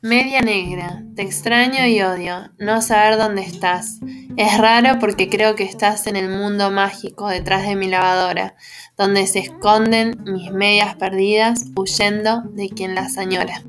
Media negra, te extraño y odio, no saber dónde estás. Es raro porque creo que estás en el mundo mágico detrás de mi lavadora, donde se esconden mis medias perdidas huyendo de quien las añora.